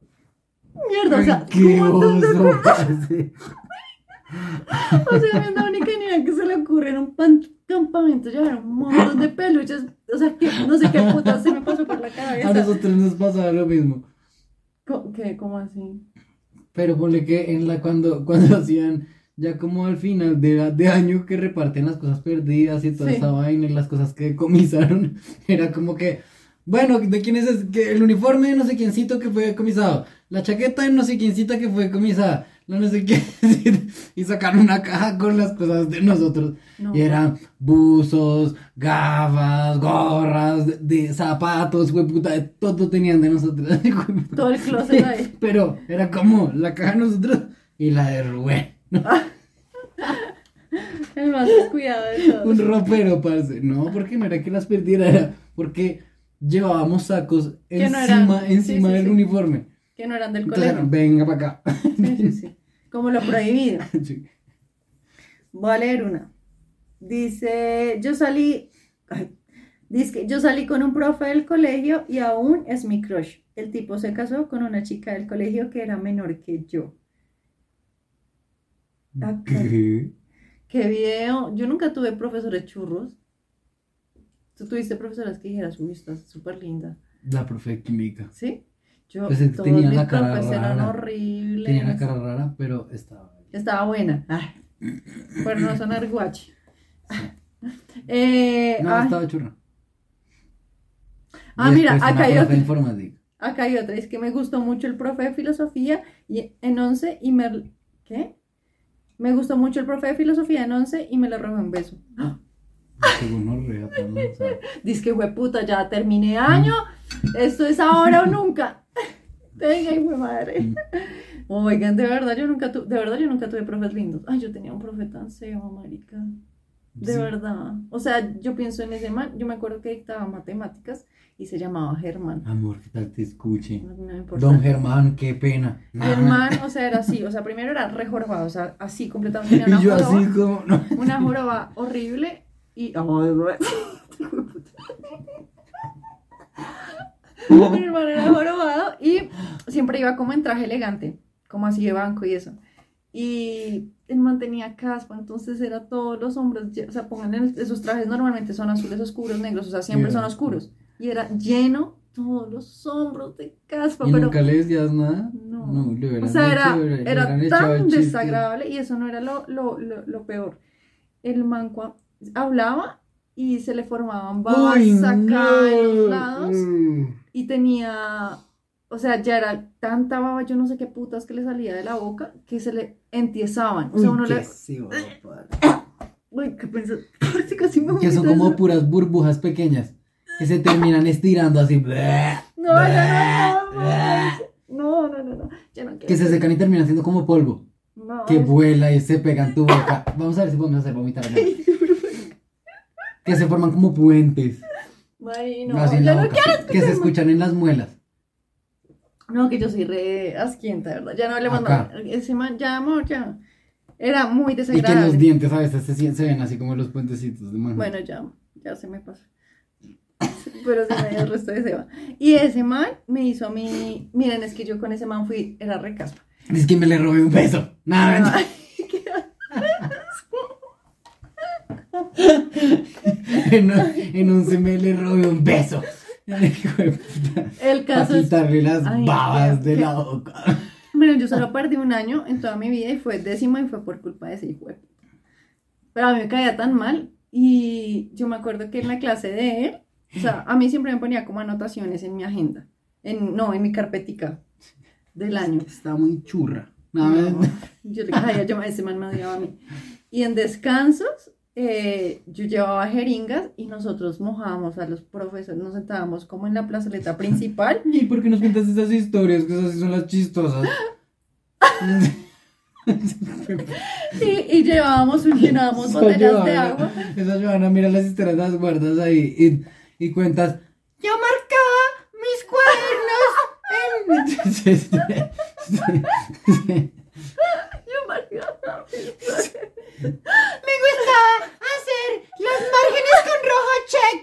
mierda, o sea, qué oso. O sea, a mí es la única niña que se le ocurre en un pan- campamento llevar un montón de peluches. O sea, que no sé qué puta se me pasó por la A cabeza. nosotros nos pasaba lo mismo. ¿Qué? ¿Cómo así? Pero ponle que en la cuando, cuando hacían ya como al final de, de año que reparten las cosas perdidas y toda Sí. esa vaina y las cosas que decomisaron, era como que, bueno, ¿de quién es ese- que el uniforme de no sé quiéncito que fue decomisado? La chaqueta de no sé quiéncita que fue decomisada, la no sé quién, y sacaron una caja con las cosas de nosotros. No. Y eran buzos, gafas, gorras, de, de zapatos, güey, puta, de todo tenían de nosotros. Todo el closet ahí. pero era como la caja de nosotros y la de Rubén. El más descuidado de todos. Un ropero, parce. No, porque no era que las perdiera, era porque llevábamos sacos no encima, eran- encima sí, del sí. uniforme. Que no eran del Entonces, colegio. venga para acá. Sí, sí, sí. Como lo prohibido. Voy a leer una. Dice, yo salí, ay, dice que yo salí con un profe del colegio y aún es mi crush. El tipo se casó con una chica del colegio que era menor que yo. Acá. ¿Qué? ¿Qué video? Yo nunca tuve profesores churros. Tú tuviste profesoras que dijeras, uy, estás súper linda. La profe de química. ¿Sí? Yo, Pues todos tenía mis la cara profes eran rara. horribles. Tenía una cara rara, pero estaba. Estaba buena. Ay, por no sonar guachi. Eh, No, ay, estaba churra. Ah, mira, acá hay otra. informática. Acá hay otra, es que me gustó mucho el profe de filosofía y en 11 y me... ¿Qué? Me gustó mucho el profe de filosofía en 11 y me le robé un beso. Según Dice que puta, ya terminé año, esto es ahora o nunca. Venga, hijo madre. Oigan, de verdad yo nunca tuve, de verdad yo nunca tuve profes lindos. Ay, yo tenía un profe tan feo, marica. De Sí. verdad. O sea, yo pienso en ese man, yo me acuerdo que dictaba matemáticas y se llamaba Germán. Amor, ¿qué tal te escuche? No, no importa. Don Germán, qué pena. Man, o sea, era así, o sea, primero era rejorobado, o sea, así completamente. Tenía Y una yo joroba, así como, no. una joroba horrible y... Ay, güey. Mi hermano era jorobado y siempre iba como en traje elegante, como así de banco y eso. Y él mantenía caspa, entonces era todos los hombros, lle- o sea, pongan esos trajes normalmente son azules oscuros, negros, o sea, siempre son oscuros. Y era lleno todos los hombros de caspa, ¿Y pero nunca le decías nada? no. le O sea, era, le era el tan desagradable y eso no era lo, lo, lo, lo peor. El manco hablaba y se le formaban babas acá en no. los lados Mm. y tenía, o sea, ya era tanta baba, yo no sé qué putas que le salía de la boca, que se le entiezaban. O sea, Uy, uno qué le... sí. Uy, qué pensé, casi me Que son como eso. puras burbujas pequeñas que se terminan estirando así. No, ya no, no, no, no, no, no, ya no quiero. Que se secan y terminan siendo como polvo. No, Que es- vuela y se pega en tu boca. Vamos a ver si podemos hacer vomitar. Que se forman como puentes. No, no que se escuchan en las muelas. No, que yo soy re asquienta, ¿verdad? Ya no le mando. Acá. Ese man, ya, amor, ya. Era muy Y que desagradable. los dientes a veces se, se ven así como los puentecitos de manjar. Bueno, ya, ya se me pasa. Pero se me dio el resto de Seba. Y ese man me hizo a mí. Miren, es que yo con ese man fui. Era recaspa. Es que me le robé un beso. Nada. Ay, qué en, un, en un se me le robé un beso. El Para caso es. quitarle las Ay, babas qué- de qué- la boca. Bueno, yo solo perdí un año en toda mi vida y fue décimo y fue por culpa de ese hijo. Pero a mí me caía tan mal y yo me acuerdo que en la clase de él, o sea, a mí siempre me ponía como anotaciones en mi agenda, en, no, en mi carpetica del año. Está muy churra. No, No, yo le caía, yo, ese man me odiaba a mí. Y en descansos, eh, yo llevaba jeringas y nosotros mojábamos a los profesores, nos sentábamos como en la plazoleta principal ¿Y por qué nos cuentas esas historias? Que esas sí son las chistosas. y, y llevábamos, llenábamos botellas de agua. Esa Joana, mira las historias, las guardas ahí y, y cuentas. Yo marcaba mis cuadernos. en-". Sí, sí, sí, sí. Yo marcaba mis historias. Me gustaba hacer los márgenes con rojo check.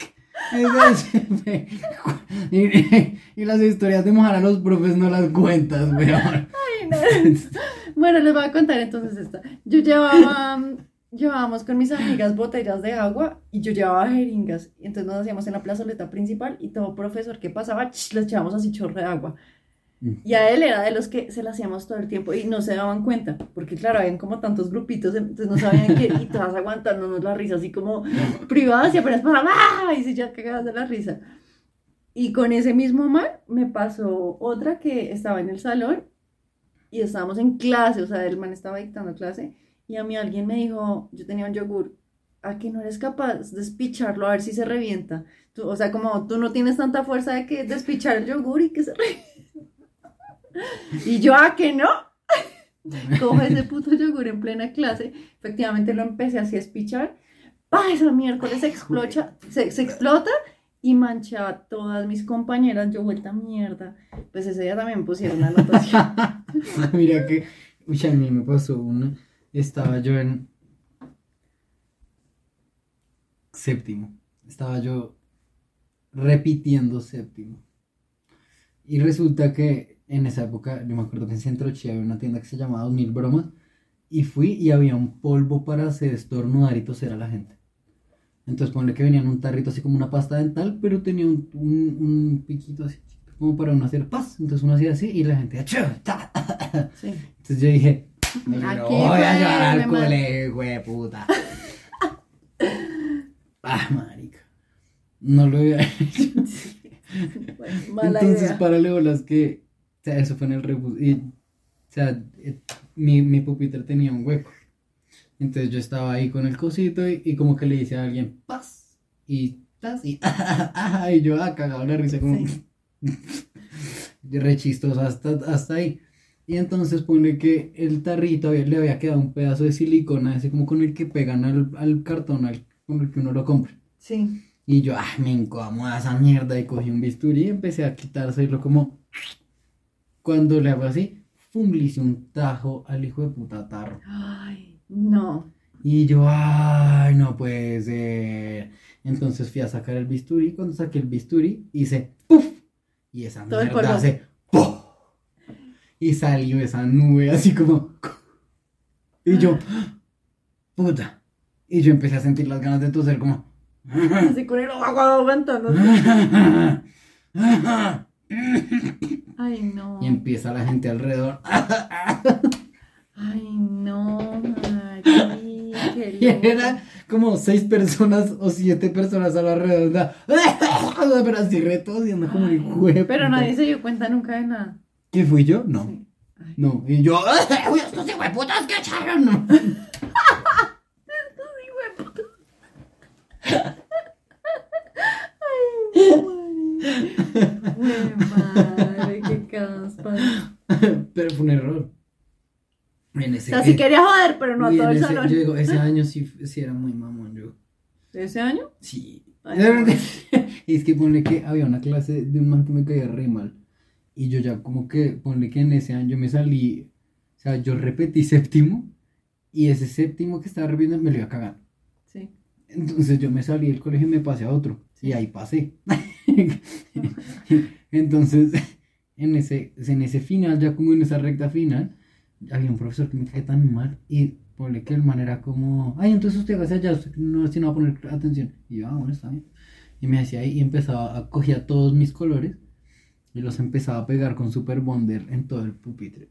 Y, y las historias de mojar a los profes no las cuentas, weón. Ay, no. Bueno, les voy a contar entonces esta. Yo llevaba, llevábamos con mis amigas botellas de agua y yo llevaba jeringas. Entonces nos hacíamos en la plazoleta principal y todo profesor que pasaba, ch, le echábamos así chorro de agua. Y a él era de los que se la hacíamos todo el tiempo y no se daban cuenta, porque claro, habían como tantos grupitos, entonces no sabían qué, y todas aguantándonos la risa, así como privadas y apenas pasaban, ¡ah! y se ya cagadas de la risa. Y con ese mismo man me pasó otra que estaba en el salón y estábamos en clase, o sea, el man estaba dictando clase y a mí alguien me dijo, yo tenía un yogur, ¿a que no eres capaz de despicharlo a ver si se revienta? Tú- o sea, como tú no tienes tanta fuerza de que despichar el yogur y que se revienta. Y yo, ¿a que no? Cojo ese puto yogur en plena clase. Efectivamente lo empecé así a espichar. ¡Pah! Esa miércoles se explota, se, se explota y mancha a todas mis compañeras. Yo vuelta mierda. Pues ese día también pusieron la anotación. Mira que, uy, a mí me pasó una. Estaba yo en séptimo. Estaba yo repitiendo séptimo. Y resulta que en esa época, yo me acuerdo que en Centro Chía había una tienda que se llamaba 2000 Bromas. Y fui y había un polvo para hacer estornudar y toser a la gente. Entonces ponle que venía en un tarrito así como una pasta dental, pero tenía un, un, un piquito así, como para uno hacer paz. Entonces uno hacía así y la gente. Sí. Entonces yo dije, Aquí voy a llevar al colegio, güey, puta. ah, marica. No lo había hecho. Mala Entonces, idea. para las que, sea, eso fue en el rebus. Y, o sea, eh, mi, mi pupitre tenía un hueco. Entonces yo estaba ahí con el cosito y, y como que le dice a alguien, paz. Y, tas, y, y yo, ah, cagado la risa, como, Sí. re chistoso hasta, hasta ahí. Y entonces pone que el tarrito le había quedado un pedazo de silicona, ese como con el que pegan al, al cartón al, con el que uno lo compra. Sí. Y yo, ah, me incomoda esa mierda. Y cogí un bisturí y empecé a quitárselo como. Cuando le hago así, fum, le hice un tajo al hijo de puta tarro. Ay, no. Y yo, ay, no puede ser. Entonces fui a sacar el bisturí. Cuando saqué el bisturí, hice ¡puf! Y esa Todo mierda hace ¡puf! Y salió esa nube así como. Y yo, puta. Y yo empecé a sentir las ganas de toser como. Así con el agua aguantando. Ay, no. Y empieza la gente alrededor. Ay, no, Mari, qué Y eran como seis personas o siete personas a la redonda. Pero así retosiendo como el juego. Pero nadie se dio cuenta nunca de nada. ¿Qué fui yo? No. Sí. No. Y yo. ¡Uy, estos hijueputas que echaron! No. Ay, madre, qué caspa. Pero fue un error. En O sea, sí quería joder, pero no a todo el ese- salón. Yo digo, ese año sí, sí era muy mamón yo. ¿Ese año? Sí. Ay, no. y es que pone que había una clase de un man que me caía re mal. Y yo ya como que, ponle que en ese año me salí, o sea, yo repetí séptimo y ese séptimo que estaba repitiendo me lo iba a cagar. Sí. Entonces yo me salí del colegio y me pasé a otro. Y ahí pasé. Entonces, en ese, en ese final, ya como en esa recta final, había un profesor que me caía tan mal y ponle que el man era como, ay, entonces usted va hacia allá, usted no, si no va a poner atención. Y yo, ah, bueno, está bien. Y me hacía ahí y empezaba a coger todos mis colores y los empezaba a pegar con Super Bonder en todo el pupitre.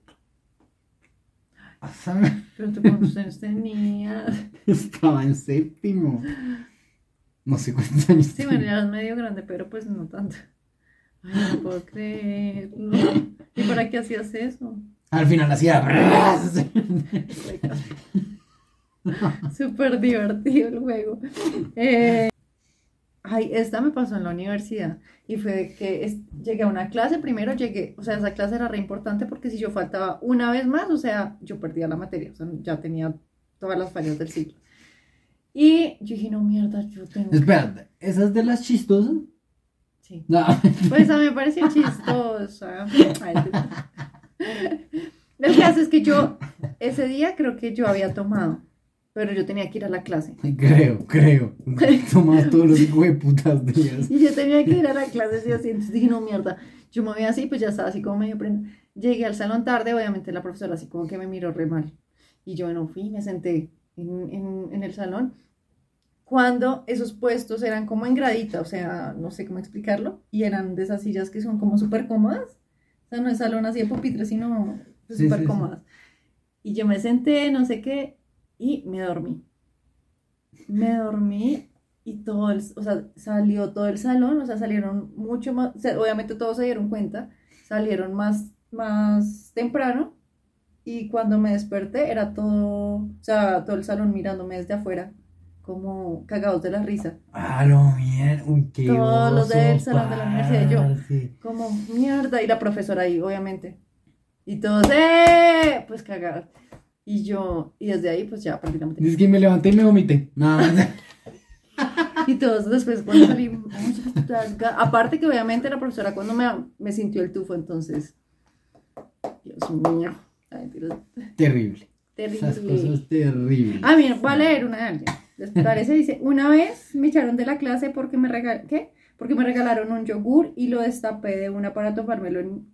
Pero tú cuántos años tenías. Estaba en séptimo. No sé cuántos años Sí, bueno, ya eras medio grande, pero pues no tanto. Ay, no puedo creerlo. ¿Y para qué hacías eso? Al final hacía. Súper divertido el juego. Eh, ay, esta me pasó en la universidad. Y fue que es- llegué a una clase, primero llegué, o sea, esa clase era re importante porque si yo faltaba una vez más, o sea, yo perdía la materia, o sea, ya tenía todas las fallas del ciclo. Y yo dije, no, mierda, yo tengo... que-". Espérate, ¿esas de las chistosas? Sí. No. Pues a mí me pareció chistosa. El caso es que yo, ese día creo que yo había tomado, pero yo tenía que ir a la clase. Creo, creo. Tomas todos los hijos de putas días. Y yo tenía que ir a la clase sí, así, entonces dije, no, mierda. Yo me veía así, pues ya estaba así como medio. Llegué al salón tarde, obviamente la profesora así como que me miró re mal. Y yo, bueno, fui, me senté en, en, en el salón. Cuando esos puestos eran como en gradita, o sea, no sé cómo explicarlo, y eran de esas sillas que son como súper cómodas. O sea, no es salón así de pupitre, sino pues, Sí, súper sí, sí. cómodas. Y yo me senté, no sé qué, y me dormí. Me dormí y todo el, o sea, salió todo el salón, o sea, salieron mucho más, o sea, obviamente todos se dieron cuenta, salieron más, más temprano y cuando me desperté era todo, o sea, todo el salón mirándome desde afuera, como cagados de la risa, Ah, lo mierda. Uy, qué Todos los del salón de la universidad, yo. como mierda, y la profesora ahí, obviamente, y todos, ¡eh! Pues cagados. Y yo, y desde ahí, pues ya prácticamente. Es que me levanté y me vomité. Nada más. Y todos después cuando salí, aparte que obviamente la profesora cuando me, me sintió el tufo, entonces, Dios mío, ay, mentira, Terrible. Esas terrible. cosas terribles. Ah, mira, voy a leer una de alguien. ¿Les parece? Dice, una vez me echaron de la clase porque me ¿qué? Porque me regalaron un yogur y lo destapé de una para tomármelo, en-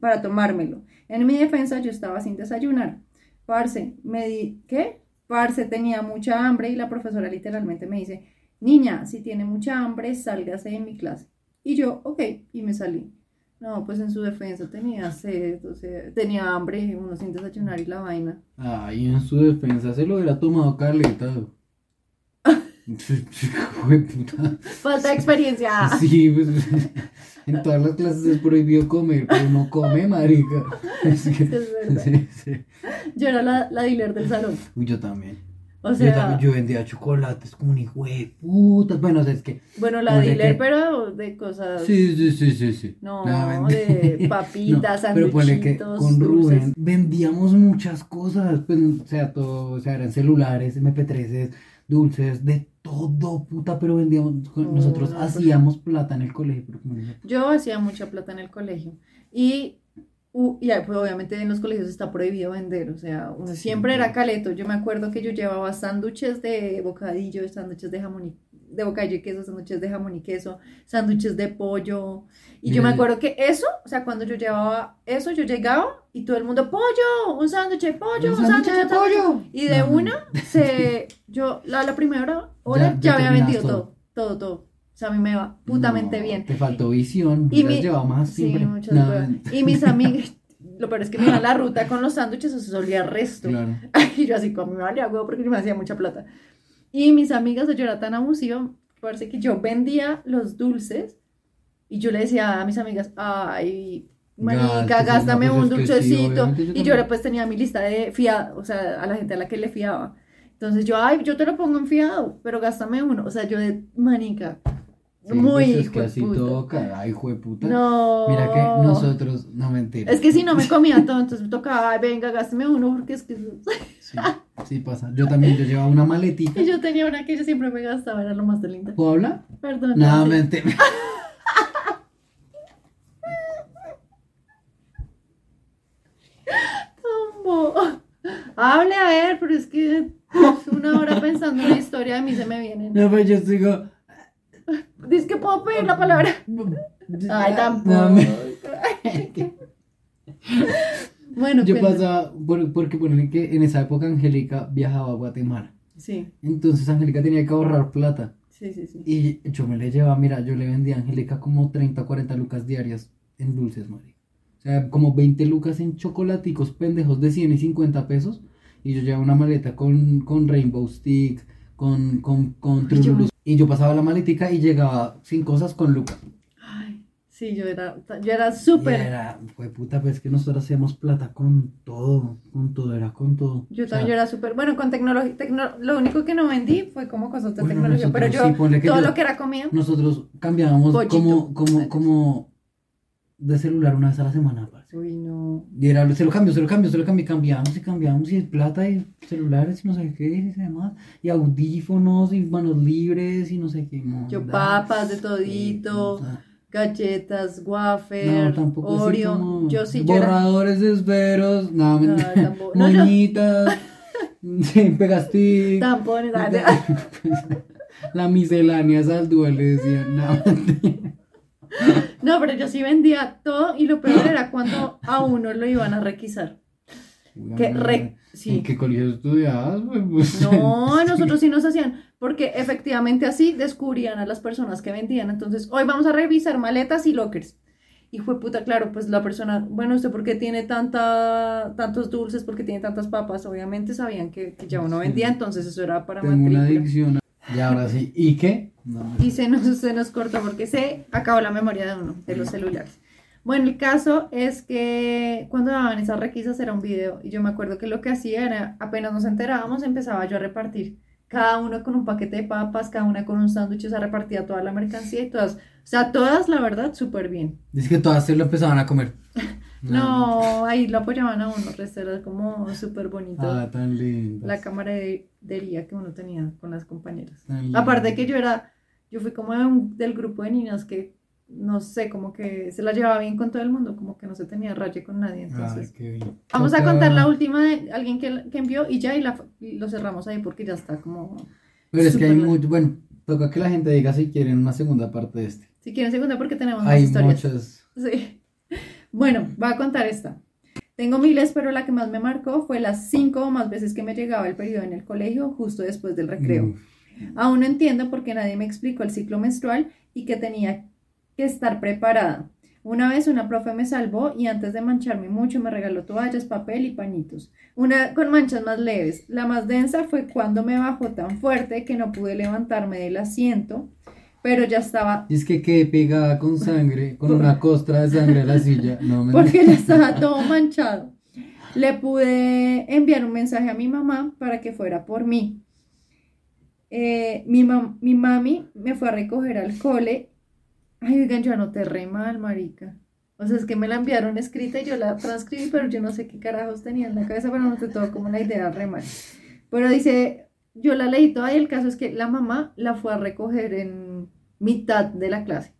para tomármelo. En mi defensa yo estaba sin desayunar. Parce, me di, ¿qué? Parce tenía mucha hambre y la profesora literalmente me dice, niña, si tiene mucha hambre, sálgase de mi clase. Y yo, ok, y me salí. No, pues en su defensa tenía sed, o sea, tenía hambre, uno sin desayunar y la vaina. Ay, en su defensa se lo hubiera tomado Carlita. Falta experiencia. Sí, pues en todas las clases es prohibido comer, pero no come, marica. Es que- Es verdad. sí, sí. Yo era la, la dealer del salón. Uy, yo también. O yo sea, también, yo vendía chocolates como un hijo de puta. Bueno, o sea, es que. bueno, la dealer, que- pero de cosas. Sí, sí, sí, sí, sí. No, mentira. de papitas, No, Pero ponle que sanduchitos, con Rubén dulces. vendíamos muchas cosas. Pues, o sea, todo, o sea, eran celulares, MP3, dulces, de todo, puta. Pero vendíamos. No, nosotros no, pues- hacíamos plata en el colegio. Pero como niño. Yo hacía mucha plata en el colegio. Y, u- y ah, pues, obviamente en los colegios está prohibido vender. O sea, uno siempre era caleto. Yo me acuerdo que yo llevaba sándwiches de bocadillo, sándwiches de jamón y de bocadillo y queso, sándwiches de jamón y queso, sándwiches de pollo. Y yo Mira, me yo- acuerdo que eso, o sea, cuando yo llevaba eso, yo llegaba y todo el mundo, pollo, un sándwich de pollo, un, ¡Un sándwich de pollo! Y de No, una, se, yo, la, la primera hora Ya- ya, había vendido todo. todo, todo, todo. O sea, a mí me va putamente No, bien. Te faltó visión. Y mi- llevaba más Sí, siempre. muchas No. Y mis amigas, lo peor es que me iban a la ruta con los sándwiches, eso se olía resto. Claro. Y yo así, como me valía huevo porque me hacía mucha plata. Y mis amigas, yo era tan abusiva, parece que yo vendía los dulces y yo le decía a mis amigas, ay, manica, gástame pues un sí, dulcecito. obviamente yo y yo era, pues tenía mi lista de fiado, o sea, a la gente a la que le fiaba. Entonces yo, ay, yo te lo pongo en fiado, pero gástame uno. O sea, yo de manica, Sí, Muy es casi toca, ay, puta. No. Mira que nosotros, no mentira. Es que si no me comía todo, entonces me tocaba, ay, venga, gásteme uno porque es que. Sí, sí pasa. Yo también, yo llevaba una maletita. Y yo tenía una que yo siempre me gastaba, era lo más de linda. ¿Puedo hablar? Perdón. No, mentira. Tombo. Hable a ver, pero es que una hora pensando en la historia de mí se me viene. No, pues yo digo. Dice que puedo pedir la palabra. Ay, tampoco. No, me- Bueno, Yo cuenta. pasaba, por- porque ponen que en esa época Angélica viajaba a Guatemala. Sí, Entonces Angélica tenía que ahorrar plata. sí, sí, sí. Y yo me le llevaba, mira, yo le vendía a Angélica como 30, 40 lucas diarias en dulces, marica. O sea, como 20 lucas en chocolaticos pendejos de 100 y 50 pesos. Y yo llevaba una maleta con, con Rainbow Stick, con, con, con Ay, yo- Trululus. Y yo pasaba la maletica y llegaba sin cosas con Luca. Ay, sí, yo era, yo era súper. era, fue puta, pues que nosotros hacíamos plata con todo, con todo, era con todo. Yo O sea, también yo era súper. Bueno, con tecnología. tecno- lo único que no vendí fue como cosas de Bueno, tecnología. Pero yo, sí, todo yo- lo que era comida. Nosotros cambiábamos Pollito. como, como, como de celular una vez a la semana, parce. Uy, no. Y era, se lo cambio, se lo cambio, se lo cambio, y cambiamos y cambiamos, y plata y celulares y no sé qué, y demás, y audífonos y manos libres y no sé qué. no, Yo papas de todito, O sea, galletas, wafer, Oreo. como Yo sí, yo era. Borradores de esferos, no, No, tampoco. No, yo- moñitas, sí, Tampones. la miscelánea saldúa, le decían, no. No, pero yo sí vendía todo y lo peor era cuando a uno lo iban a requisar. Que re- sí. ¿En qué colegio estudiabas? Pues, No, nosotros sí nos hacían, porque efectivamente así descubrían a las personas que vendían. Entonces, hoy vamos a revisar maletas y lockers. Y fue puta, claro, pues la persona, bueno, ¿usted por qué tiene tanta, tantos dulces? ¿Por qué tiene tantas papas? Obviamente sabían que, que ya uno vendía, entonces eso era para Tengo una matrícula. adicción. Y ahora sí. ¿Y qué? No, Y se nos, se nos cortó porque se acabó la memoria de uno, de los celulares. Bueno, el caso es que cuando daban esas requisas era un video y yo me acuerdo que lo que hacía era, apenas nos enterábamos, empezaba yo a repartir. Cada uno con un paquete de papas, cada una con un sándwich, o sea, repartía toda la mercancía y todas, o sea, todas, la verdad, súper bien. Dice que todas se lo empezaban a comer. No, ahí lo apoyaban a uno, era como súper bonito. Ah, tan lindo. la camaradería que uno tenía con las compañeras. Aparte que yo era, yo fui como de un- del grupo de niñas que, no sé, como que se la llevaba bien con todo el mundo, como que no se tenía raye con nadie. Entonces, vamos a contar la última de alguien que, que envió y ya, y, la, lo cerramos ahí porque ya está como... Pero es que hay mucho. Bueno, toca que la gente diga si quieren una segunda parte de este. Si quieren segunda porque tenemos más Hay historias. muchas. Sí. Bueno, voy a contar esta. Tengo miles, pero la que más me marcó fue las cinco o más veces que me llegaba el periodo en el colegio justo después del recreo. Uf, Aún no entiendo por qué nadie me explicó el ciclo menstrual y que tenía que estar preparada. Una vez una profe me salvó y antes de mancharme mucho me regaló toallas, papel y pañitos. Una con manchas más leves. La más densa fue cuando me bajó tan fuerte que no pude levantarme del asiento, pero ya estaba Y es que quedé pegada con sangre, con una costra de sangre a la silla. No me porque ya estaba todo manchado. Le pude enviar un mensaje a mi mamá para que fuera por mí. Eh, mi, mam- mi mami me fue a recoger al cole. Ay, oigan, yo anoté re mal, marica. O sea, es que me la enviaron escrita y yo la transcribí, pero yo no sé qué carajos tenía en la cabeza, pero anoté todo como la idea re mal. Pero dice, yo la leí toda y el caso es que la mamá la fue a recoger en mitad de la clase.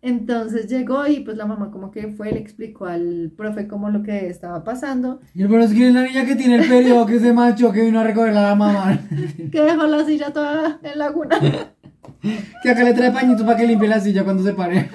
Entonces llegó y pues la mamá como que fue, le explicó al profe como lo que estaba pasando, Y el bueno es que es la niña que tiene el periodo, que se macho, que vino a recoger a la mamá. que dejó la silla toda en laguna. Que acá le trae pañitos para que limpie la silla cuando se pare.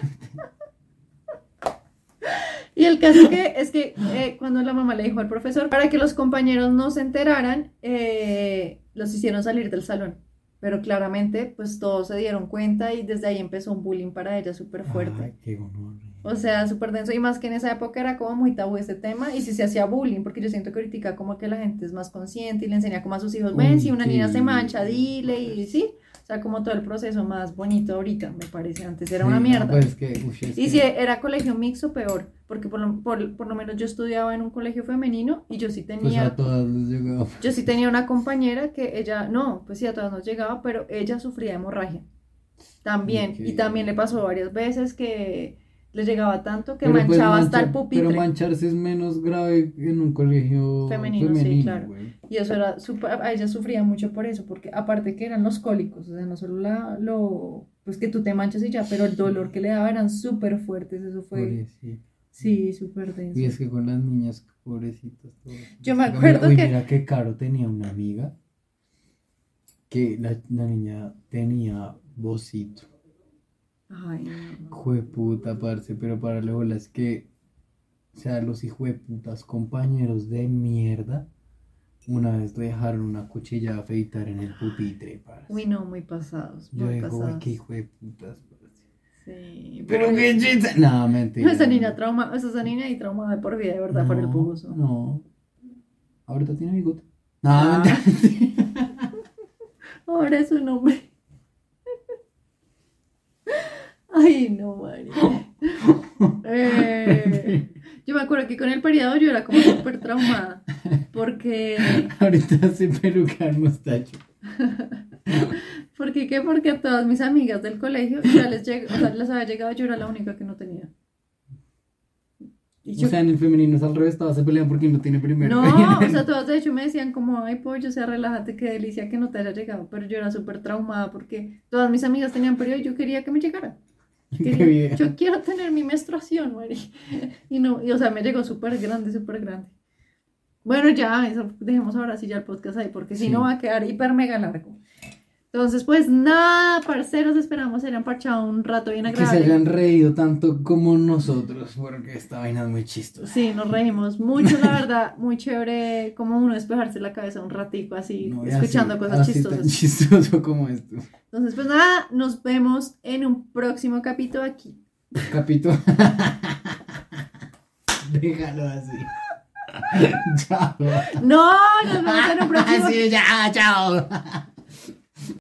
Y el caso que es que eh, cuando la mamá le dijo al profesor, para que los compañeros no se enteraran, eh, los hicieron salir del salón. Pero claramente, pues todos se dieron cuenta y desde ahí empezó un bullying para ella súper fuerte. Ay, qué gonorrea. O sea, súper denso. Y más que en esa época era como muy tabú este tema. Y si se hacía bullying, porque yo siento que ahorita como que la gente es más consciente y le enseña como a sus hijos, ven, si una niña se mancha, dile y sí. O sea, como todo el proceso más bonito ahorita, me parece. Antes era Sí, una mierda. pues que, uy, Y que- si era colegio mixto, peor. Porque por lo, por, por lo menos yo estudiaba en un colegio femenino y yo sí Pues tenía... a todas les llegaba. Yo sí tenía una compañera que ella, no, pues sí, a todas nos llegaba, pero ella sufría de hemorragia. También. Y también le pasó varias veces que le llegaba tanto que Pero, pues, manchaba hasta el pupitre. Pero mancharse es menos grave en un colegio Femenino, femenino, sí, claro. Y eso era a ella sufría mucho por eso, porque aparte que eran los cólicos, o sea, no solo la, lo, pues que tú te manchas y ya, pero el dolor que le daba eran súper fuertes, eso fue, Pobrecito. Sí, súper denso. Y es que con las niñas, pobrecitas. todas. Yo me Mira, acuerdo uy, que- Mira qué caro tenía una amiga. Que la, la niña tenía vocito. Ay, no. Jueputa, parce, pero para luego es que, o sea, los hijueputas compañeros de mierda, una vez dejaron una cuchilla de afeitar en el pupitre, parce. Uy, no, muy pasados. Yo Muy digo, uy, pasados. qué hijueputas, parce. Sí. Pero pobre- qué chiste. No, mentira. No, esa niña trauma, esa niña y trauma de por vida, de verdad, por el No, pugoso. No. Ahorita tiene bigote. No, Ah. mentira. Ahora es un hombre. Ay, no, María. Eh, yo me acuerdo que con el periodo yo era como súper traumada. Porque, Ahorita se peluca el mostacho. porque, ¿qué? Porque a todas mis amigas del colegio ya les, lleg- o sea, les había llegado, yo era la única que no tenía. Y yo- O sea, en el femenino es al revés, todas se pelean porque no tiene primero. No, o sea, todas de hecho me decían como, ay, pollo, o sea, relájate, qué delicia que no te haya llegado. Pero yo era súper traumada porque todas mis amigas tenían periodo y yo quería que me llegara. Quería- yo quiero tener mi menstruación, Mari. Y no, y, o sea, me llegó súper grande, súper grande. Bueno, ya, eso, dejemos ahora sí ya el podcast ahí, porque si no va a quedar hiper mega largo. Entonces, pues nada, parceros, esperamos se hayan parchado un rato bien Que se agradable. hayan reído tanto como nosotros, porque esta vaina es muy chistosa. Sí, nos reímos mucho, la verdad, muy chévere como uno despejarse la cabeza un ratico así, No, escuchando así- cosas así chistosas. tan chistoso como esto. Entonces, pues nada, nos vemos en un próximo capítulo aquí. Capítulo. Déjalo así. Chao. No, nos vemos en un próximo Así, ya, chao.